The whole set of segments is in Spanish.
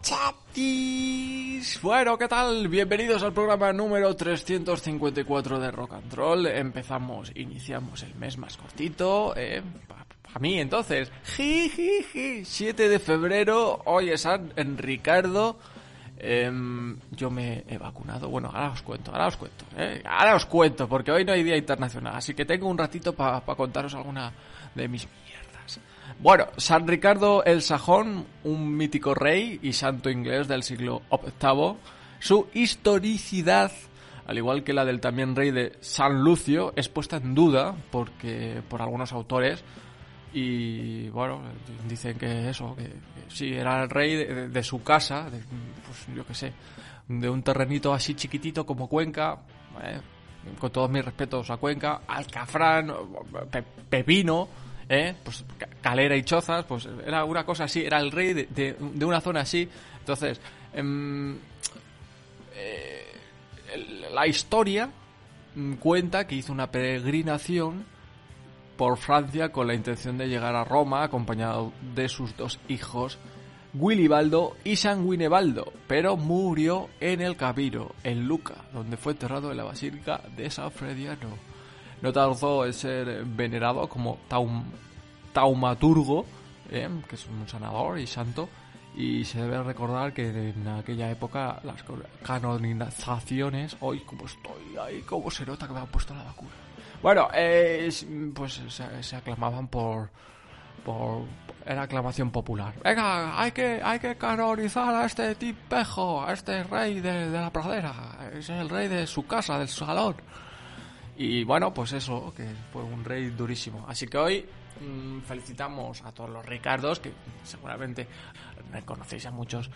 Chatis. Bueno, ¿qué tal? Bienvenidos al programa número 354 de Rock and Roll. Empezamos, iniciamos el mes más cortito, eh, para mí entonces. Ji, 7 de febrero, hoy es San Ricardo. Em, yo me he vacunado. Bueno, ahora os cuento, ahora os cuento. eh. Ahora os cuento, porque hoy no hay día internacional. Así que tengo un ratito para contaros alguna de mis. Bueno, San Ricardo el Sajón, un mítico rey y santo inglés del siglo VIII. Su historicidad, al igual que la del también rey de San Lucio, es puesta en duda porque por algunos autores. Y bueno, dicen que eso, que, que sí, era el rey de, su casa, de, pues yo qué sé, de un terrenito así chiquitito como Cuenca, eh, con todos mis respetos a Cuenca, Alcafrán, Pe- Pepino, eh, pues Ca- Calera y Chozas, pues era una cosa así, era el rey de, una zona así. Entonces, em, eh, la historia mm, cuenta que hizo una peregrinación por Francia con la intención de llegar a Roma acompañado de sus dos hijos Willibaldo y Sanguinebaldo, pero murió en el Cabiro, en Luca, donde fue enterrado en la Basílica de San Frediano. No tardó en ser venerado como taum- taumaturgo, eh, que es un sanador y santo, y se debe recordar que en aquella época las canonizaciones, hoy como estoy, ahí como se nota que me han puesto la vacuna. Bueno, eh, es- pues se, se aclamaban por, por era aclamación popular. Venga, hay que hay que canonizar a este tipejo, a este rey de, de la pradera. Es el rey de su casa, del salón. Y bueno, pues eso, que fue un rey durísimo. Así que hoy mm, felicitamos a todos los Ricardos, que seguramente reconocéis a muchos.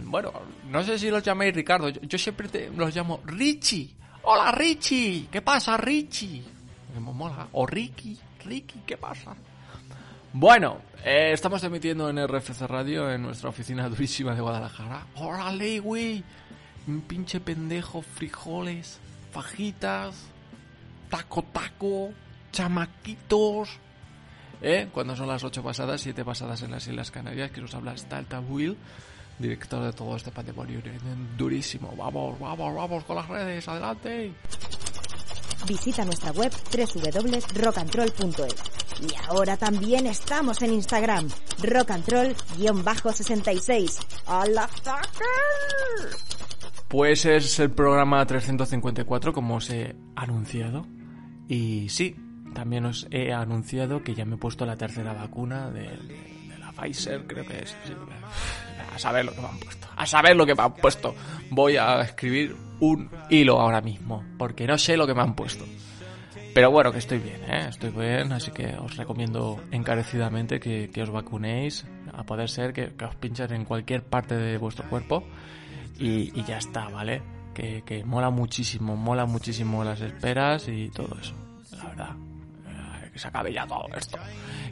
Bueno, no sé si los llamáis Ricardo, yo, siempre te- los llamo Richie. Hola Richie, ¿qué pasa Richie? Me mola. O Ricky, Ricky, ¿qué pasa? Bueno, eh, estamos emitiendo en RFC Radio en nuestra oficina durísima de Guadalajara. ¡Hola, Lewy! Un pinche pendejo, frijoles, fajitas, taco taco, chamaquitos. ¿Eh? Cuando son las 8 pasadas, 7 pasadas en las Islas Canarias, que nos habla Stalta Will, director de todo este patrimonio durísimo. Vamos, vamos, vamos con las redes, adelante. Visita nuestra web www.rockandroll.es. Y ahora también estamos en Instagram, rockandroll-66. ¡Hola, fucker! Pues es el programa 354, como os he anunciado. Y sí, también os he anunciado que ya me he puesto la tercera vacuna de, la Pfizer, creo que es. A saber lo que me han puesto. A saber lo que me han puesto. Voy a escribir un hilo ahora mismo, porque no sé lo que me han puesto. Pero bueno, que estoy bien, ¿eh? Estoy bien, así que os recomiendo encarecidamente que, os vacunéis, a poder ser que, os pinchen en cualquier parte de vuestro cuerpo y ya está, ¿vale? Que, mola muchísimo, mola muchísimo las esperas y todo eso, la verdad. Eh, Que se acabe ya todo esto.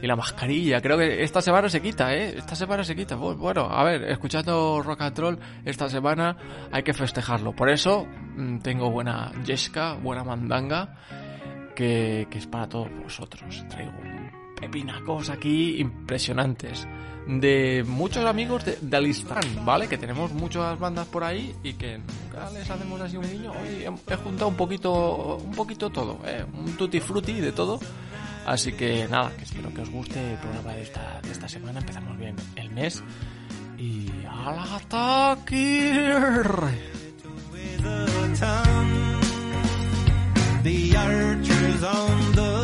Y la mascarilla, creo que esta semana se quita, ¿eh? Esta semana se quita. Bu- Bueno, a ver, escuchando rock and roll esta semana hay que festejarlo. Por eso mm, tengo buena yesca, buena mandanga, que, es para todos vosotros. Traigo pepinacos aquí impresionantes. De muchos amigos de, de Alistán, ¿vale? Que tenemos muchas bandas por ahí y que nunca les hacemos así un niño. Hoy he, juntado un poquito, un poquito todo, ¿eh? Un tutti frutti de todo. Así que nada, que espero que os guste el programa de esta, de esta semana. Empezamos bien el mes. Y al ataque. the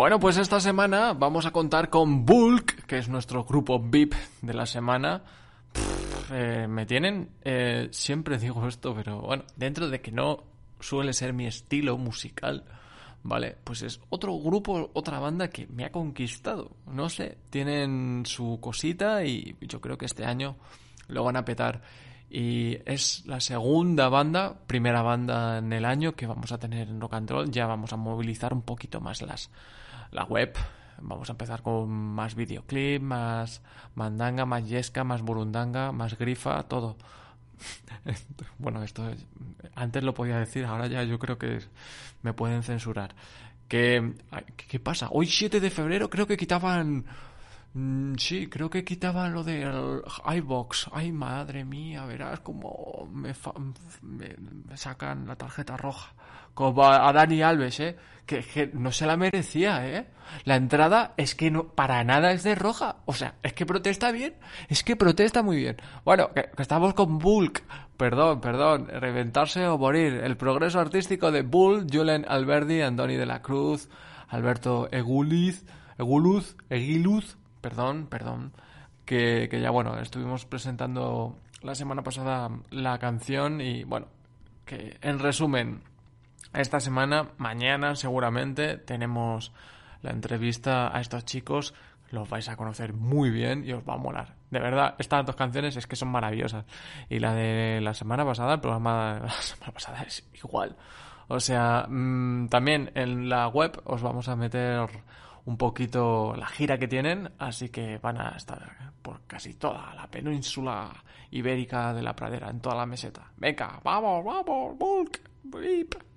Bueno, pues esta semana vamos a contar con Bulk, que es nuestro grupo VIP de la semana. Eh, me tienen, eh, siempre digo esto, pero bueno, dentro de que no suele ser mi estilo musical, ¿vale? Pues es otro grupo, otra banda que me ha conquistado. No sé, tienen su cosita y yo creo que este año lo van a petar. Y es la segunda banda, primera banda en el año que vamos a tener en Rock and Roll. Ya vamos a movilizar un poquito más las, la web. Vamos a empezar con más videoclip, más mandanga, más yesca, más burundanga, más grifa, todo. bueno, esto es- antes lo podía decir, ahora ya yo creo que me pueden censurar. ¿Qué qué pasa? Hoy 7 de febrero creo que quitaban... mm, Sí, creo que quitaban lo del iBox. Ay, madre mía, verás cómo me, me- me sacan la tarjeta roja. Como a Dani Alves, ¿eh? Que, que no se la merecía, ¿eh? La entrada es que no, para nada es de roja. O sea, es que protesta bien. Es que protesta muy bien. Bueno, que, estamos con Bulk. Perdón, perdón. Reventarse o morir. El progreso artístico de Bull, Julen Alberdi, Andoni de la Cruz, Alberto Eguliz, Eguluz, Eguiluz, perdón, perdón. Que ya, bueno, estuvimos presentando la semana pasada la canción y, bueno, que en resumen, esta semana, mañana seguramente, tenemos la entrevista a estos chicos. Los vais a conocer muy bien y os va a molar. De verdad, estas dos canciones es que son maravillosas. Y la de la semana pasada, el programa de la semana pasada es igual. O sea, mm, también en la web os vamos a meter un poquito la gira que tienen, así que van a estar por casi toda la península ibérica de la pradera, en toda la meseta. Venga, vamos, vamos, Bulk, Blip.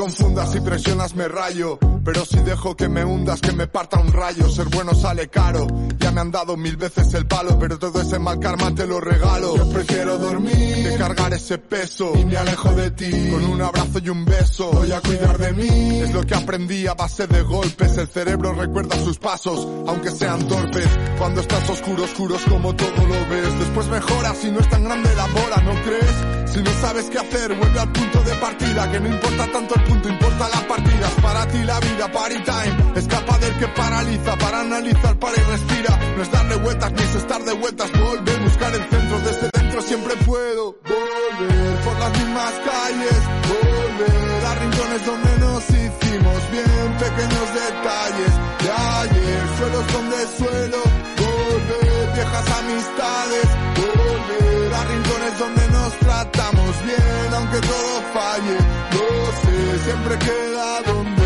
Confundas si presionas me rayo, pero si dejo que me hundas, que me parta un rayo. Ser bueno sale caro, ya me han dado mil veces el palo, pero todo ese mal karma te lo regalo. Yo prefiero dormir que cargar ese peso y me alejo de ti con un abrazo y un beso. Voy a cuidar de mí, es lo que aprendí a base de golpes. El cerebro recuerda sus pasos, aunque sean torpes. Cuando estás oscuro, oscuros como todo lo ves. Después mejora si no es tan grande la bola, ¿no crees? Si no sabes qué hacer, vuelve al punto de partida. Que no importa tanto el punto, importa las partidas. Para ti la vida, party time. Escapa del que paraliza, para analizar, para y respira. No es darle vueltas, ni es estar de vueltas. Volver, buscar el centro, desde dentro siempre puedo. Volver por las mismas calles, volver a rincones donde nos hicimos bien. Pequeños detalles de ayer, suelos donde suelo. Volver, viejas amistades, volver a rincones donde nos tratamos bien, aunque todo falle. Lo sé, siempre queda donde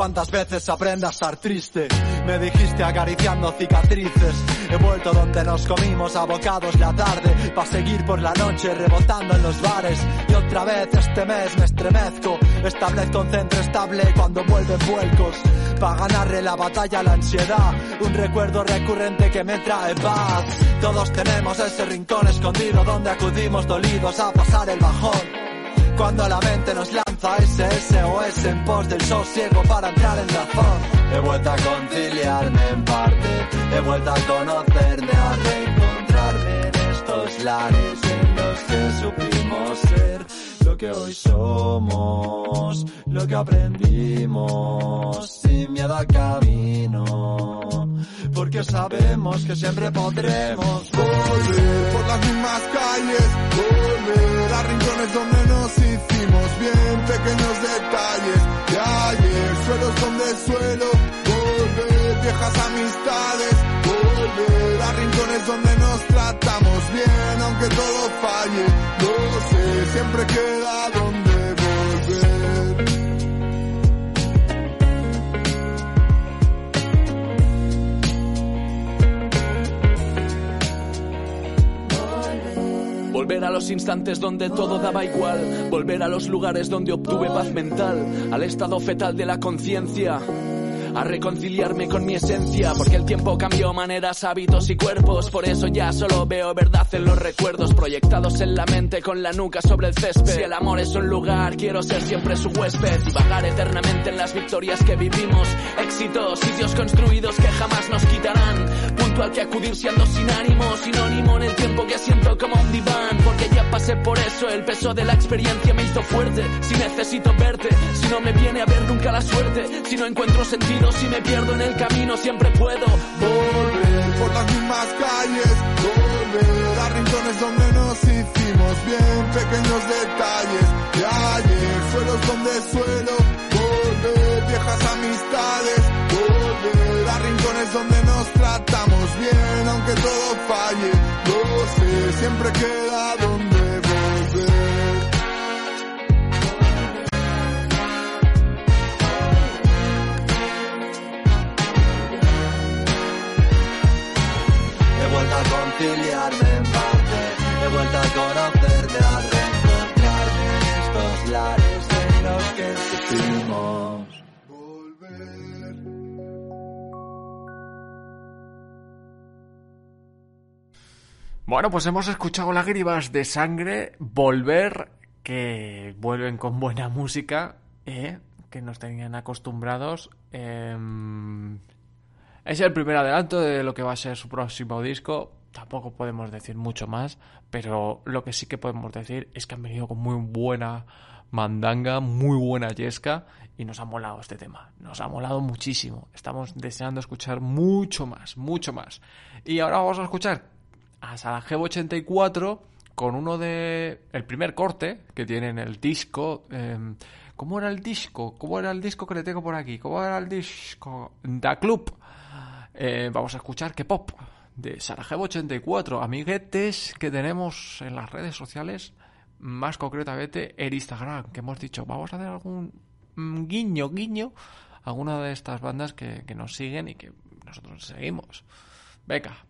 Cuántas veces aprende a estar triste. Me dijiste acariciando cicatrices. He vuelto donde nos comimos abocados la tarde. Pa' seguir por la noche rebotando en los bares. Y otra vez este mes me estremezco. Establezco un centro estable cuando vuelven vuelcos. Pa' ganarle la batalla a la ansiedad. Un recuerdo recurrente que me trae paz. Todos tenemos ese rincón escondido donde acudimos dolidos a pasar el bajón. Cuando la mente nos lanza SOS en pos del sosiego para entrar en razón. He vuelto a conciliarme en parte, he vuelto a conocerme, a reencontrarme en estos lares en los que supimos ser lo que hoy somos, lo que aprendimos, sin miedo al camino. Porque sabemos que siempre podremos volver por las mismas calles, volver a rincones donde nos pequeños detalles de ayer, suelos donde suelo, volver, viejas amistades, volver a rincones donde nos tratamos bien, aunque todo falle, lo sé, siempre queda Volver a los instantes donde todo daba igual, volver a los lugares donde obtuve paz mental, al estado fetal de la conciencia. A reconciliarme con mi esencia, porque el tiempo cambió maneras, hábitos y cuerpos. Por eso ya solo veo verdad en los recuerdos proyectados en la mente con la nuca sobre el césped. Si el amor es un lugar, quiero ser siempre su huésped y vagar eternamente en las victorias que vivimos. Éxitos, sitios construidos que jamás nos quitarán. Punto al que acudir si ando sin ánimo, sinónimo en el tiempo que siento como un diván. Porque ya pasé por eso, el peso de la experiencia me hizo fuerte. Si necesito verte, si no me viene a ver nunca la suerte, si no encuentro sentido, si me pierdo en el camino, siempre puedo volver. Por las mismas calles, volver a rincones donde nos hicimos bien, pequeños detalles de ayer, suelos donde suelo, volver, viejas amistades, volver a rincones donde nos tratamos bien, aunque todo falle, lo sé, siempre queda Bueno, pues hemos escuchado lágrimas de sangre volver, que vuelven con buena música, ¿eh? que nos tenían acostumbrados. em, es el primer adelanto de lo que va a ser su próximo disco. Tampoco podemos decir mucho más, pero lo que sí que podemos decir es que han venido con muy buena mandanga, muy buena yesca y nos ha molado este tema. Nos ha molado muchísimo. Estamos deseando escuchar mucho más, mucho más. Y ahora vamos a escuchar a Sarajevo 84 con uno de el primer corte que tiene en el disco em, ¿cómo era el disco? ¿cómo era el disco que le tengo por aquí? ¿cómo era el disco? Da Club Eh, vamos a escuchar que pop de Sarajevo 84 amiguetes que tenemos en las redes sociales más concretamente en Instagram que hemos dicho vamos a hacer algún mm, guiño guiño alguna de estas bandas que, que nos siguen y que nosotros seguimos. Venga.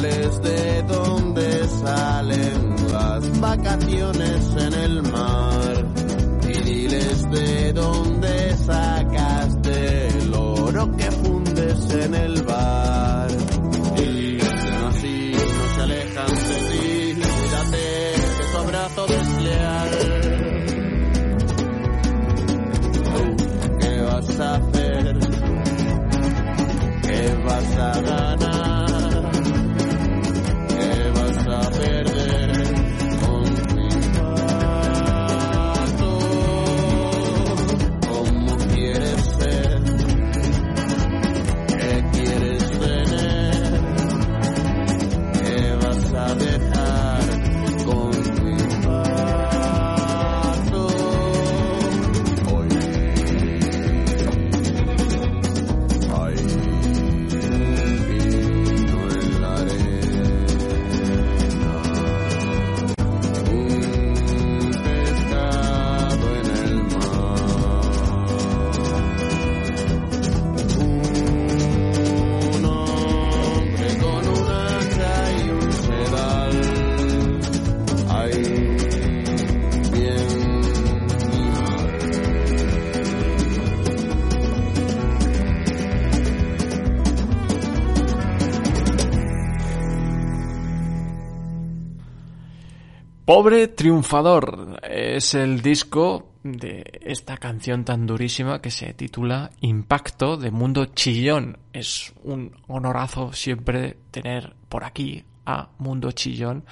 De dónde salen las vacaciones en Pobre Triunfador es el disco de esta canción tan durísima que se titula Impacto de Mundo Chillón. Es un honorazo siempre tener por aquí a Mundo Chillón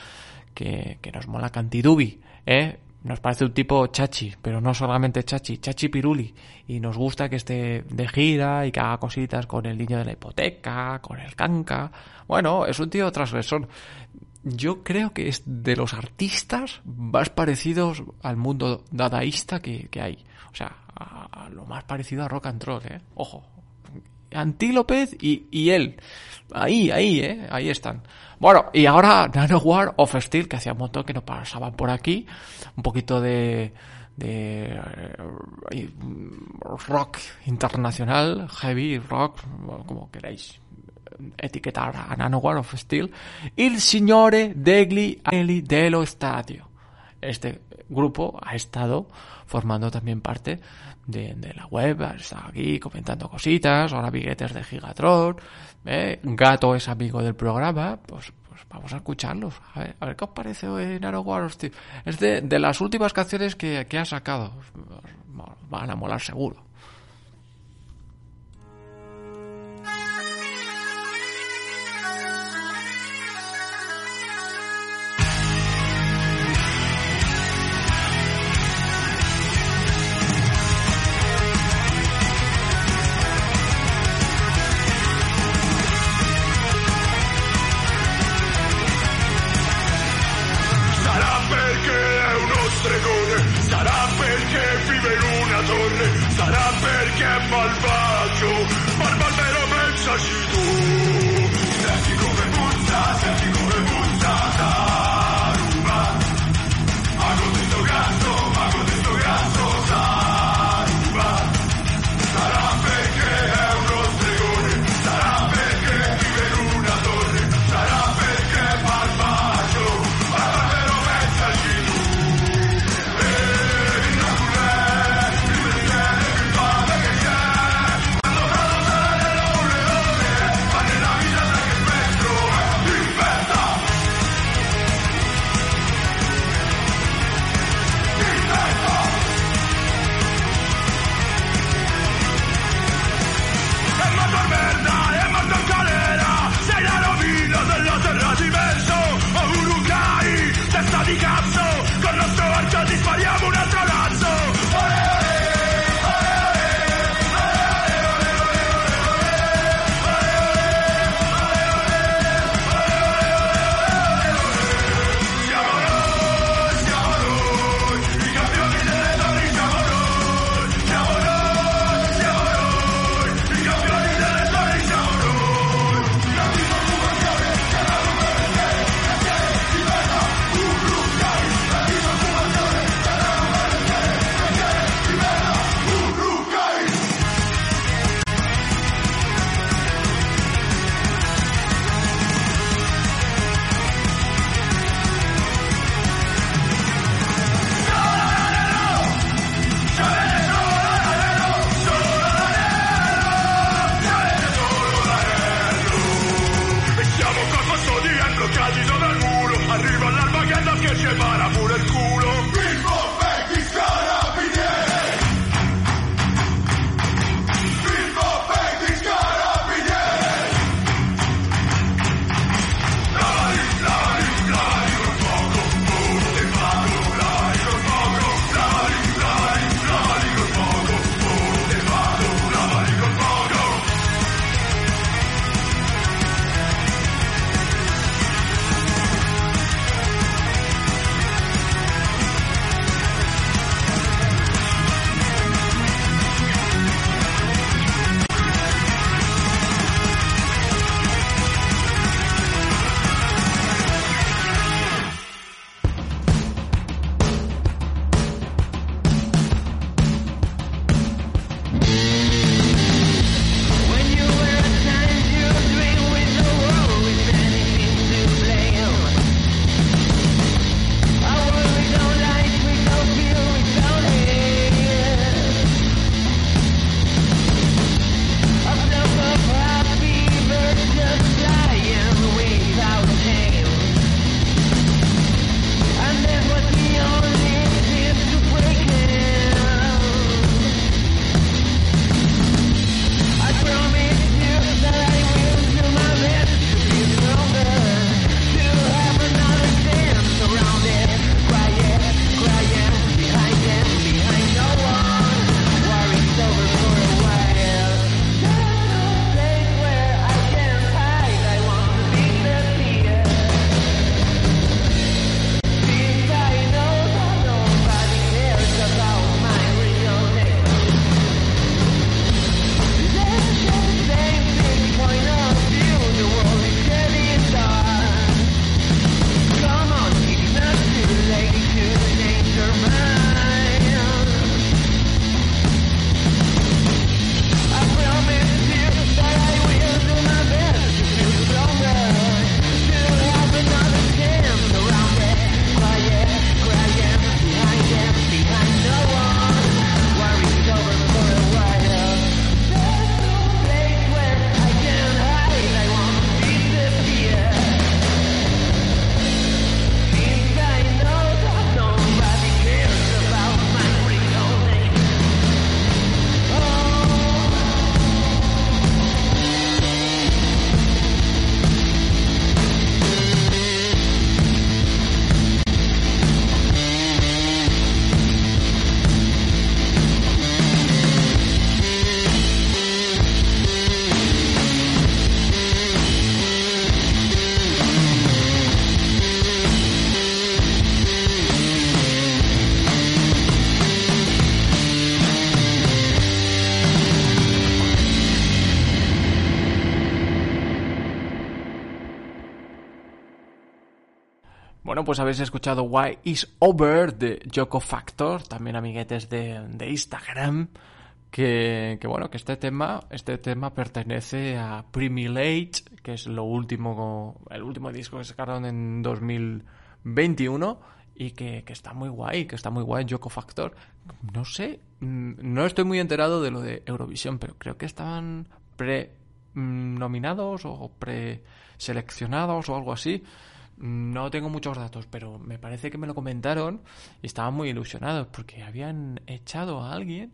que, que nos mola Cantidubi, ¿eh? Nos parece un tipo chachi, pero no solamente chachi, chachi piruli. Y nos gusta que esté de gira y que haga cositas con el niño de la hipoteca, con el canca. Bueno, es un tío transgresor yo creo que es de los artistas más parecidos al mundo dadaísta que, que hay. O sea, lo más parecido a rock and roll, ¿eh? Ojo. Antílopez y, y él. Ahí, ahí, ¿eh? Ahí están. Bueno, y ahora Nanowar of Steel, que hacía un montón que no pasaban por aquí. Un poquito de de eh, rock internacional, heavy rock, como queráis etiquetar a Nanowar of Steel, il signore degli Angeli dello Stadio. Este grupo ha estado formando también parte de, la web, ha estado aquí comentando cositas, ahora billetes de Gigatron, ¿eh? Gato es amigo del programa, pues, pues vamos a escucharlos, a ver, a ver qué os parece hoy Nanowar of Steel. Es de, de las últimas canciones que, que ha sacado, van a molar seguro. Malva. Pues habéis escuchado Why is Over de Joko Factor, también amiguetes de, de Instagram, que, que bueno, que este tema, este tema pertenece a Primilage, que es lo último, el último disco que sacaron en 2021 y que, que está muy guay, que está muy guay Joko Factor. No sé, mm, no estoy muy enterado de lo de Eurovisión, pero creo que estaban pre mm, nominados o preseleccionados o algo así. No tengo muchos datos, pero me parece que me lo comentaron y estaban muy ilusionados porque habían echado a alguien,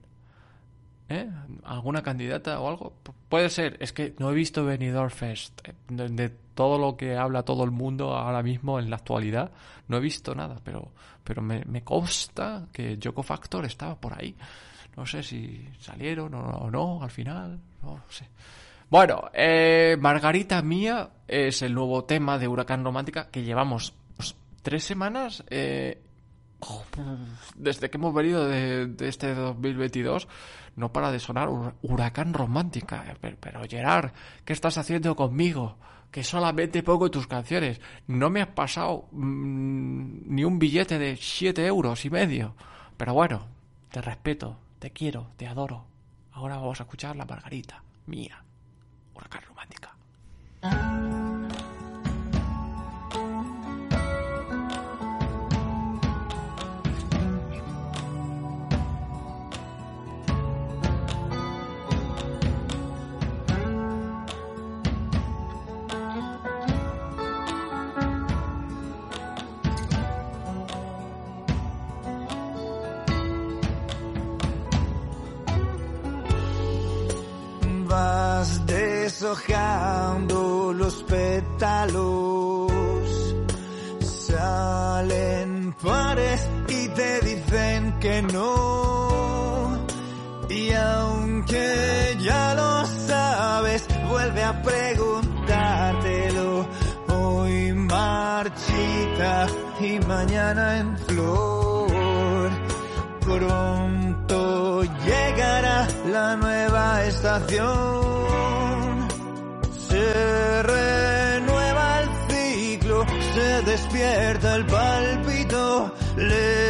¿eh? alguna candidata o algo. Puede ser, es que no he visto Benidorm Fest. eh, De, de todo lo que habla todo el mundo ahora mismo en la actualidad, no he visto nada, pero, pero me, me consta que Joko Factor estaba por ahí. No sé si salieron o no, o no al final, no sé. Bueno, eh, Margarita Mía es el nuevo tema de Huracán Romántica que llevamos pues, tres semanas eh, desde que hemos venido de, este 2022 no para de sonar Hur- Huracán Romántica. Pero, pero Gerard, ¿qué estás haciendo conmigo? Que solamente pongo tus canciones. No me has pasado mm, ni un billete de siete euros y medio. Pero bueno, te respeto, te quiero, te adoro. Ahora vamos a escuchar la Margarita Mía. Huracán Romántica. Deshojando los pétalos, salen pares y te dicen que no. Y aunque ya lo sabes, vuelve a preguntártelo. Hoy marchita y mañana en flor. Pronto llegará la nueva estación. Despierta el palpito, le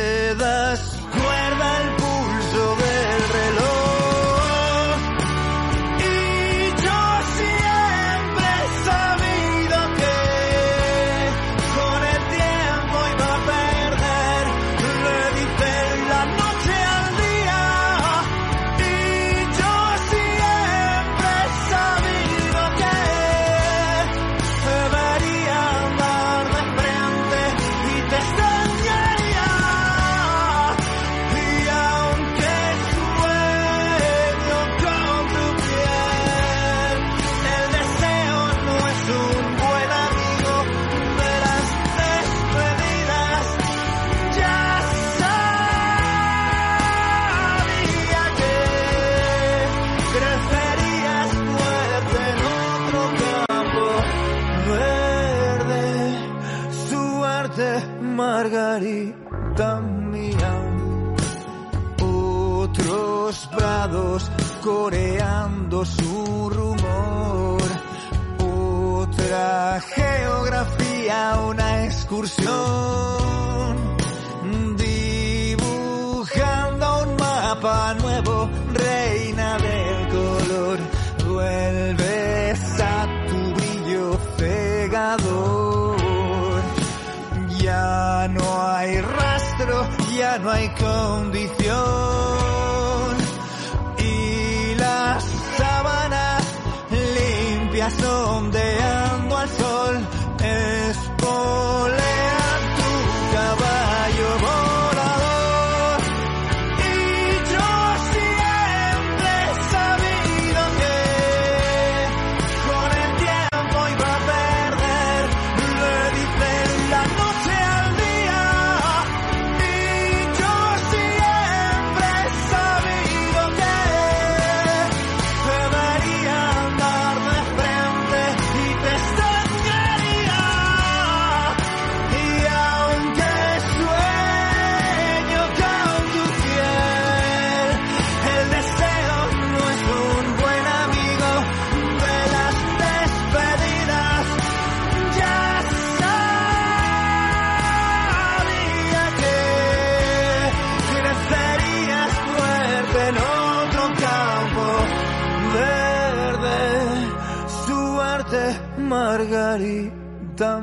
Margarita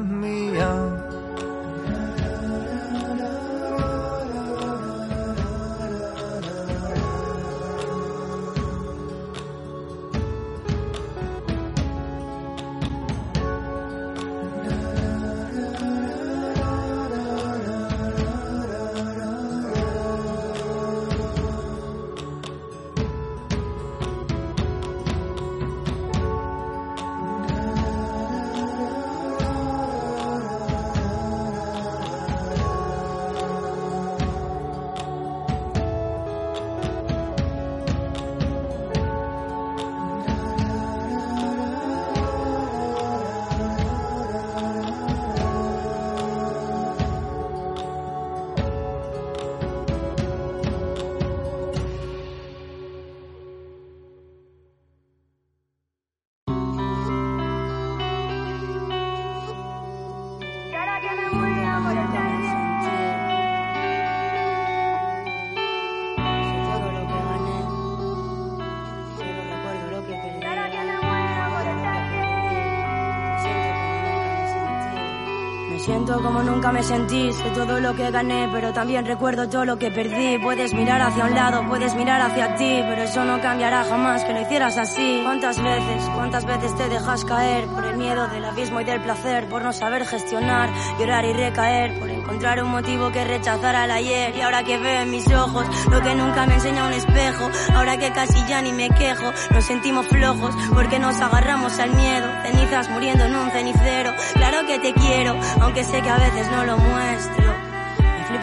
nunca me sentí, sé todo lo que gané, pero también recuerdo todo lo que perdí. Puedes mirar hacia un lado, puedes mirar hacia ti, pero eso no cambiará jamás que lo hicieras así. ¿Cuántas veces, cuántas veces te dejas caer por el miedo del abismo y del placer, por no saber gestionar, llorar y recaer, encontrar un motivo que rechazar al ayer? Y ahora que veo en mis ojos lo que nunca me enseña un espejo, ahora que casi ya ni me quejo, nos sentimos flojos porque nos agarramos al miedo, cenizas muriendo en un cenicero. Claro que te quiero, aunque sé que a veces no lo muestro.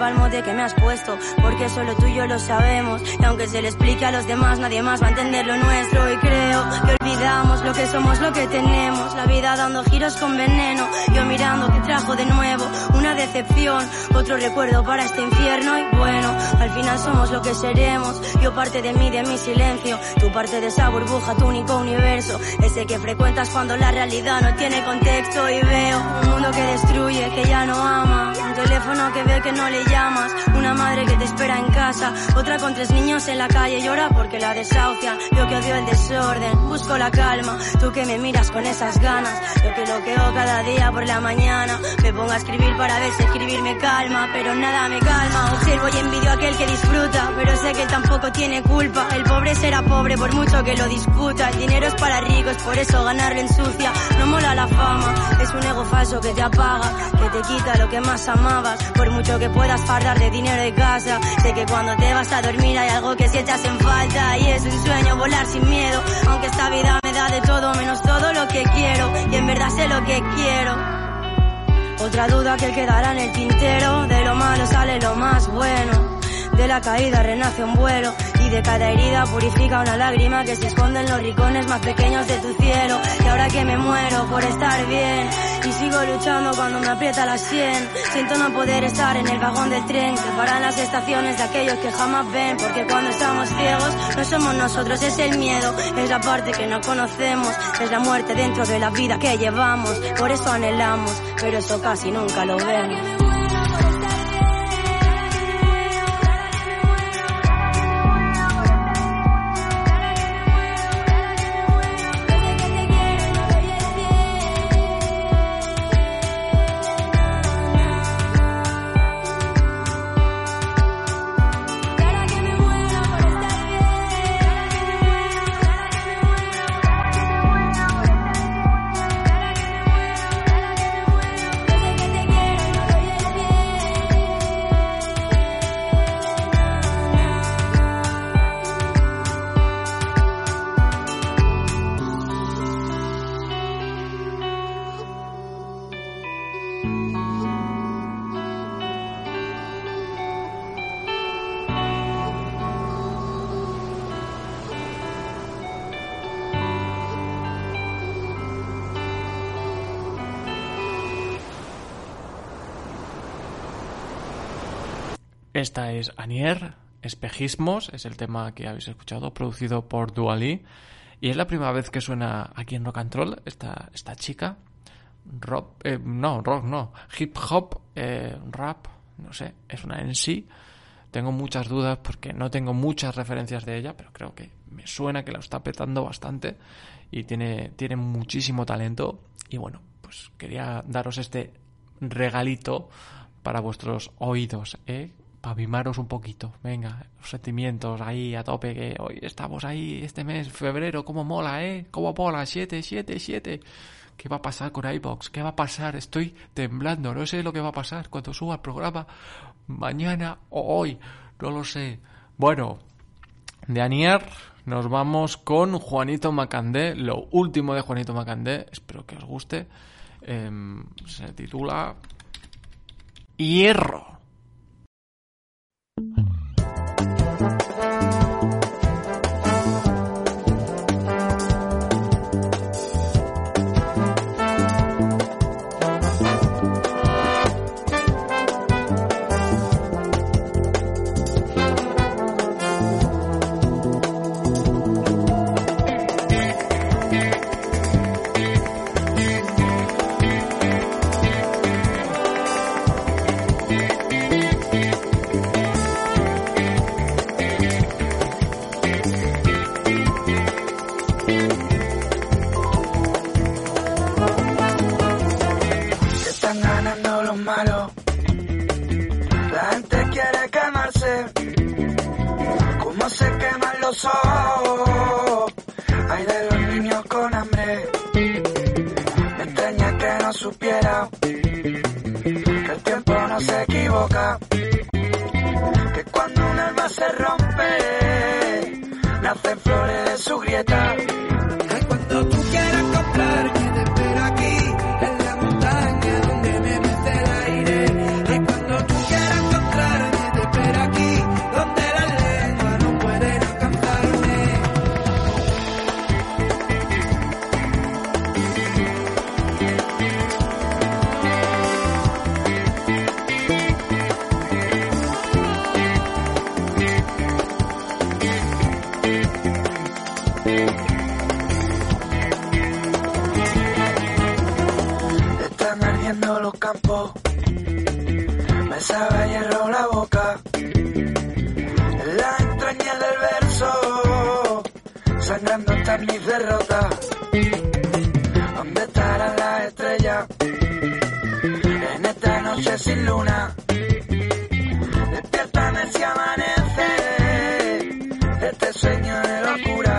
Flipa el mote que me has puesto, porque solo tú y yo lo sabemos. Y aunque se le explique a los demás, nadie más va a entender lo nuestro. Y creo que olvidamos lo que somos, lo que tenemos. La vida dando giros con veneno. Yo mirando que trajo de nuevo una decepción, otro recuerdo para este infierno. Y bueno, al final somos lo que seremos. Yo parte de mí, de mi silencio. Tú parte de esa burbuja, tu único universo. Ese que frecuentas cuando la realidad no tiene contexto. Y veo un mundo que destruye, que ya no ama. Teléfono que ve que no le llamas. Una madre que te espera en casa. Otra con tres niños en la calle llora porque la desahucian. Yo que odio el desorden, busco la calma. Tú que me miras con esas ganas. Yo que lo queo cada día por la mañana. Me pongo a escribir para ver si escribir me calma. Pero nada me calma. Observo y envidio a aquel que disfruta. Pero sé que él tampoco tiene culpa. El pobre será pobre por mucho que lo discuta. El dinero es para ricos, por eso ganarlo ensucia. No mola la fama. Es un ego falso que te apaga. Que te quita lo que más Por mucho que puedas fardar de dinero de casa. Sé que cuando te vas a dormir hay algo que si echas en falta. Y es un sueño volar sin miedo. Aunque esta vida me da de todo menos todo lo que quiero. Y en verdad sé lo que quiero. Otra duda que quedará en el tintero. De lo malo sale lo más bueno. De la caída renace un vuelo de cada herida purifica una lágrima que se esconde en los rincones más pequeños de tu cielo. Y ahora que me muero por estar bien y sigo luchando cuando me aprieta la sien, siento no poder estar en el vagón del tren que paran las estaciones de aquellos que jamás ven, porque cuando estamos ciegos no somos nosotros, es el miedo, es la parte que no conocemos, es la muerte dentro de la vida que llevamos, por eso anhelamos, pero eso casi nunca lo vemos. Espejismos, es el tema que habéis escuchado, producido por Duali. Y es la primera vez que suena aquí en Rock and Roll esta, esta chica. Rock, eh, no, rock no. Hip hop, eh, rap, no sé, es una en sí. Tengo muchas dudas porque no tengo muchas referencias de ella, pero creo que me suena que la está petando bastante y tiene, tiene muchísimo talento. Y bueno, pues quería daros este regalito para vuestros oídos, ¿eh? Para mimaros un poquito. Venga, los sentimientos ahí a tope, que hoy estamos ahí este mes, febrero, cómo mola, ¿eh? Cómo mola, 7, 7, 7. ¿Qué va a pasar con iBox? ¿Qué va a pasar? Estoy temblando, no sé lo que va a pasar cuando suba el programa mañana o hoy, no lo sé. Bueno, de Anier nos vamos con Juanito Macandé, lo último de Juanito Macandé, espero que os guste. Em, se titula Hierro. De Sangrando están mis derrotas. ¿Dónde estarán las estrellas? En esta noche sin luna. Despiértame si amanece. Este sueño de locura.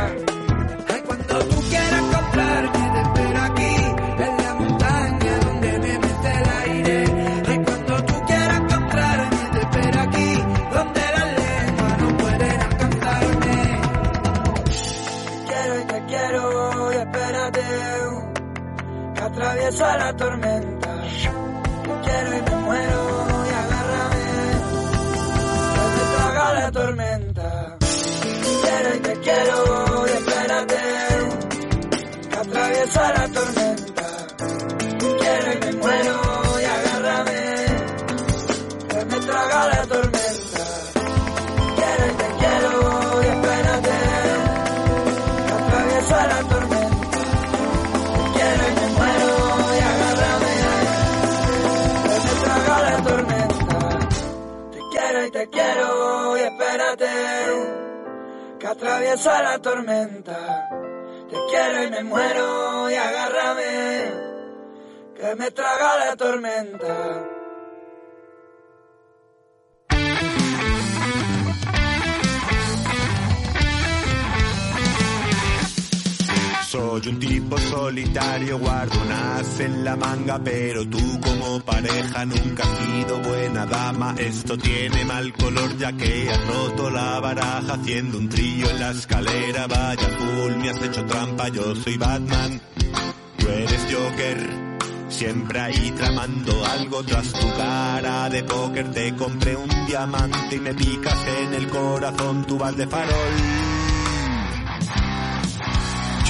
Atraviesa la tormenta. Te quiero y me muero y agárrame, que me traga la tormenta. Soy un tipo solitario, guardo un as en la manga, pero tú como pareja nunca has sido buena dama. Esto tiene mal color ya que has roto la baraja haciendo un trillo en la escalera. Vaya full, me has hecho trampa, yo soy Batman. Tú eres Joker, siempre ahí tramando algo tras tu cara de póker. Te compré un diamante y me picas en el corazón, tú vas de farol.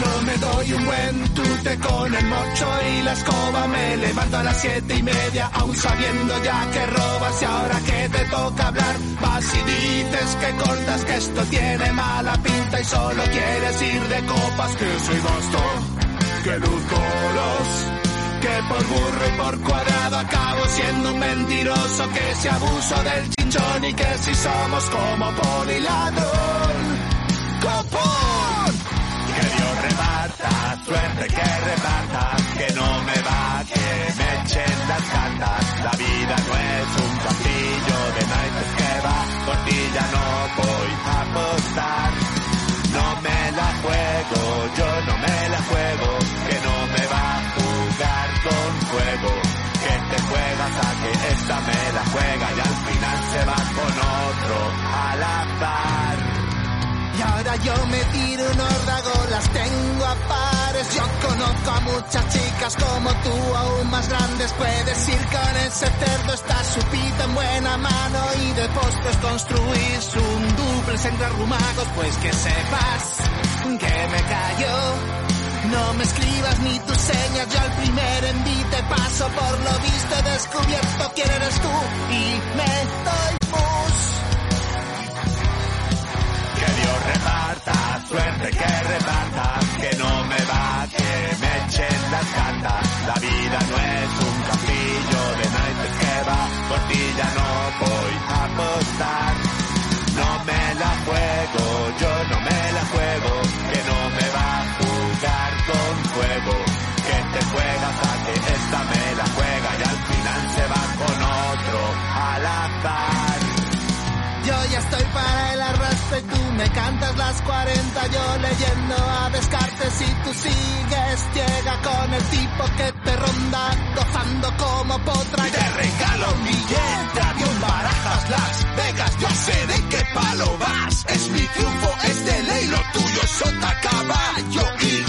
Yo me doy un buen tute con el mocho y la escoba. Me levanto a las siete y media, aún sabiendo ya que robas. Y ahora que te toca hablar, vas y dices que cortas, que esto tiene mala pinta y solo quieres ir de copas. Que soy basto, que luzco los. Que por burro y por cuadrado acabo siendo un mentiroso. Que si abuso del chin pinchón y que si somos como. ¡Copón! Suerte que reparta, que no me va, que me echen las cartas. La vida no es un castillo de naipes que va, por ti ya no voy a apostar. No me la juego, yo no me la juego, que no me va a jugar con fuego. Que te juegas a que esta me la juega y al final se va con otro al azar. Y ahora yo me tiro unos las tengo a Yo conozco a muchas chicas como tú, aún más grandes. Puedes ir con ese cerdo, está supita en buena mano. Y de postres construís un duplex entre arrumacos. Pues que sepas que me callo. No me escribas ni tus señas, yo al primer envite paso. Por lo visto descubierto quién eres tú y me doy pus. Que Dios reparta, suerte que reparta, que no echen las cartas. Las 40 yo leyendo a Descartes y tú sigues ciega con el tipo que te ronda gozando como potra. Y te regalo un billete, avión, barajas, Las Vegas, ya sé de qué palo vas. Es mi triunfo, es de ley, lo tuyo es sota, caballo. Y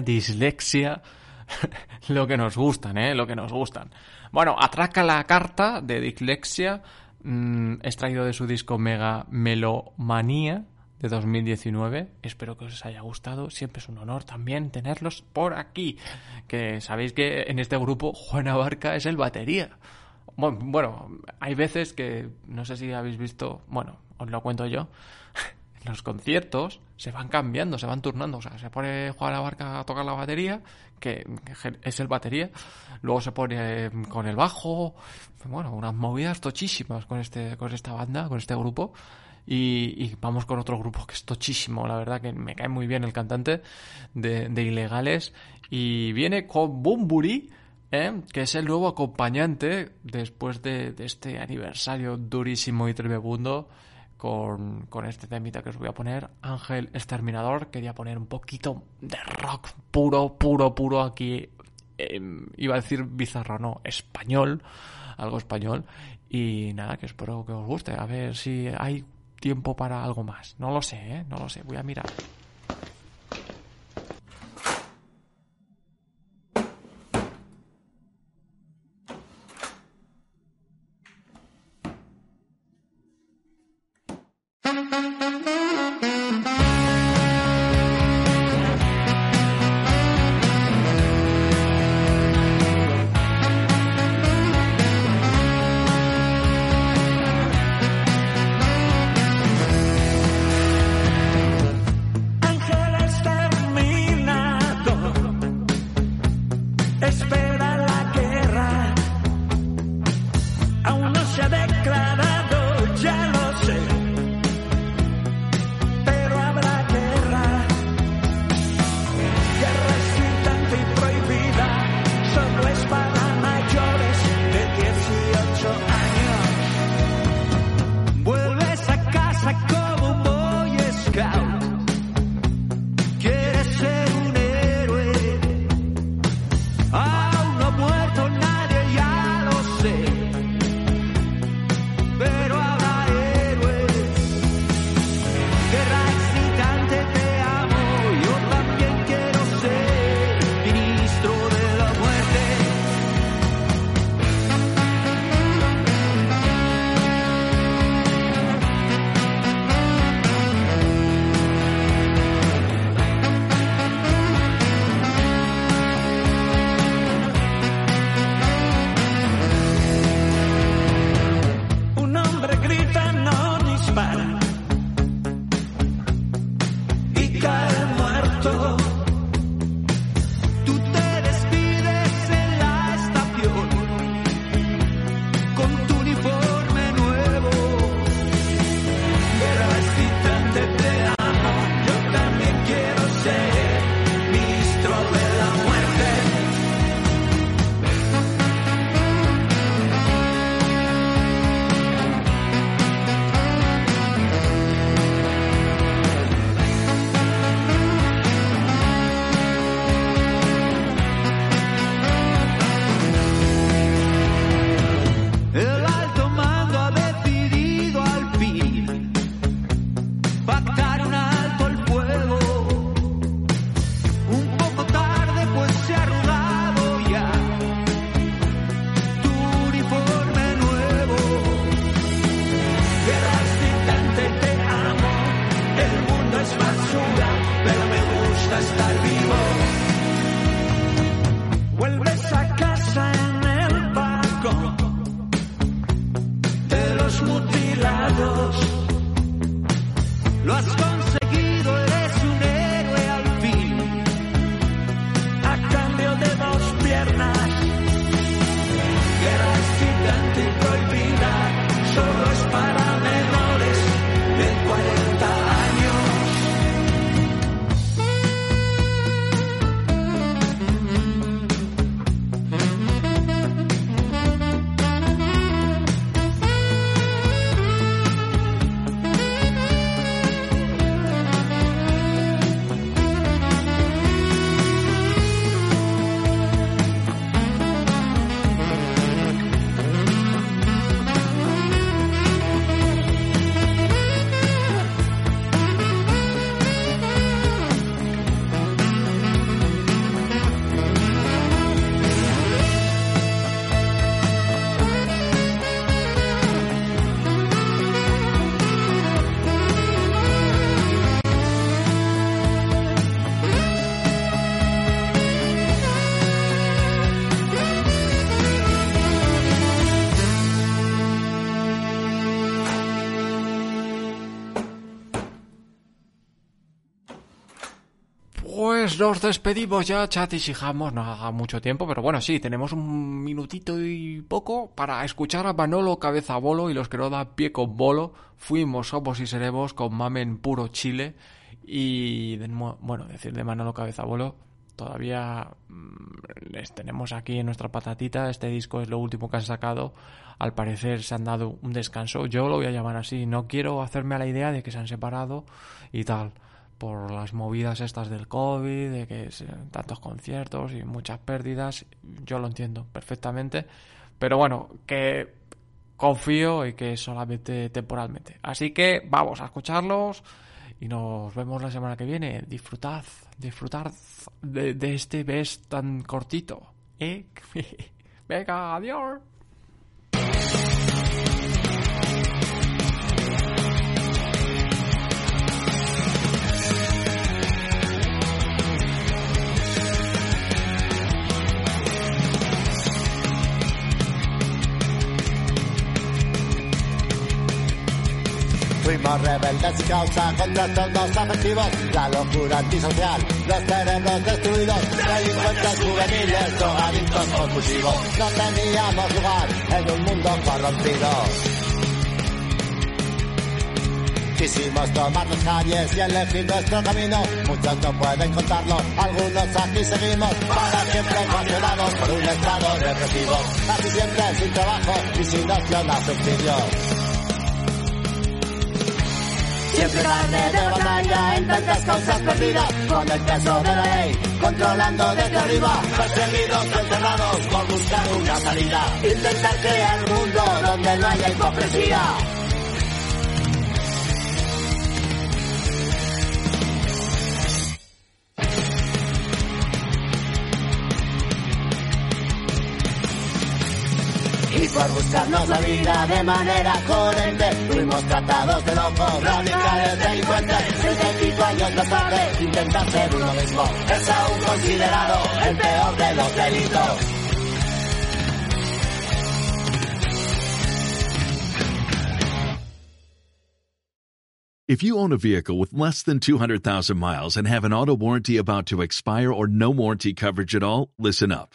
Dislexia. Lo que nos gustan, ¿eh? Lo que nos gustan. Bueno, atraca la carta de dislexia, mm, extraído de su disco Mega Melomanía de 2019. Espero que os haya gustado. Siempre es un honor también tenerlos por aquí. Que sabéis que en este grupo Juan Abarca es el batería. Bueno, bueno, hay veces que no sé si habéis visto, bueno, os lo cuento yo. En los conciertos se van cambiando, se van turnando. O sea, se pone Juan Abarca a tocar la batería, que es el batería. Luego se pone mm, con el bajo. Bueno, unas movidas tochísimas con, este, con esta banda, con este grupo. Y, vamos con otro grupo que es tochísimo, la verdad que me cae muy bien el cantante de, de Ilegales. Y viene con Bumburi, ¿eh? que es el nuevo acompañante después de, de este aniversario durísimo y tremebundo con, este temita que os voy a poner, Ángel Exterminador. Quería poner un poquito de rock puro, puro, puro aquí. eh, iba a decir bizarro, no, español, algo español. Y nada, que espero que os guste. A ver si hay tiempo para algo más. No lo sé, ¿eh? No lo sé, voy a mirar. Nos despedimos ya, chatis y jamos, no haga mucho tiempo, pero bueno, sí, tenemos un minutito y poco para escuchar a Manolo Cabeza Bolo y los que no pie con bolo. Fuimos, somos y seremos con Mamen Puro Chile. Y, de bueno, decir de Manolo Cabeza Bolo, todavía mm, les tenemos aquí en nuestra patatita. Este disco es lo último que han sacado. Al parecer se han dado un descanso. Yo lo voy a llamar así. No quiero hacerme a la idea de que se han separado y tal. Por las movidas estas del COVID, de que tantos conciertos y muchas pérdidas. Yo lo entiendo perfectamente. Pero bueno, que confío y que solamente temporalmente. Así que vamos a escucharlos y nos vemos la semana que viene. Disfrutad, disfrutad de, de este best tan cortito. ¿eh? Venga, adiós. Fuimos rebeldes y causa contra estos objetivos. La locura antisocial, los cerebros destruidos, delincuentes juveniles, drogadictos compulsivos. No teníamos lugar en un mundo corrompido. Quisimos tomar las calles y elegir nuestro camino. Muchos no pueden contarlo, algunos aquí seguimos. Para siempre controlados por un estado represivo. Casi siempre sin trabajo y sin opción a subsidio. Siempre carne de batalla en tantas causas perdidas Con el peso de la ley controlando desde arriba Perseguidos, encerrados por buscar una salida. Intentar crear un mundo donde no haya hipocresía por buscarnos la vida de manera coherente Fuimos tratados de locos, radicales, delincuentes 35 años más tarde intentar ser uno mismo Es aún considerado el peor de los delitos If you own a vehicle with less than 200,000 miles and have an auto warranty about to expire or no warranty coverage at all, listen up.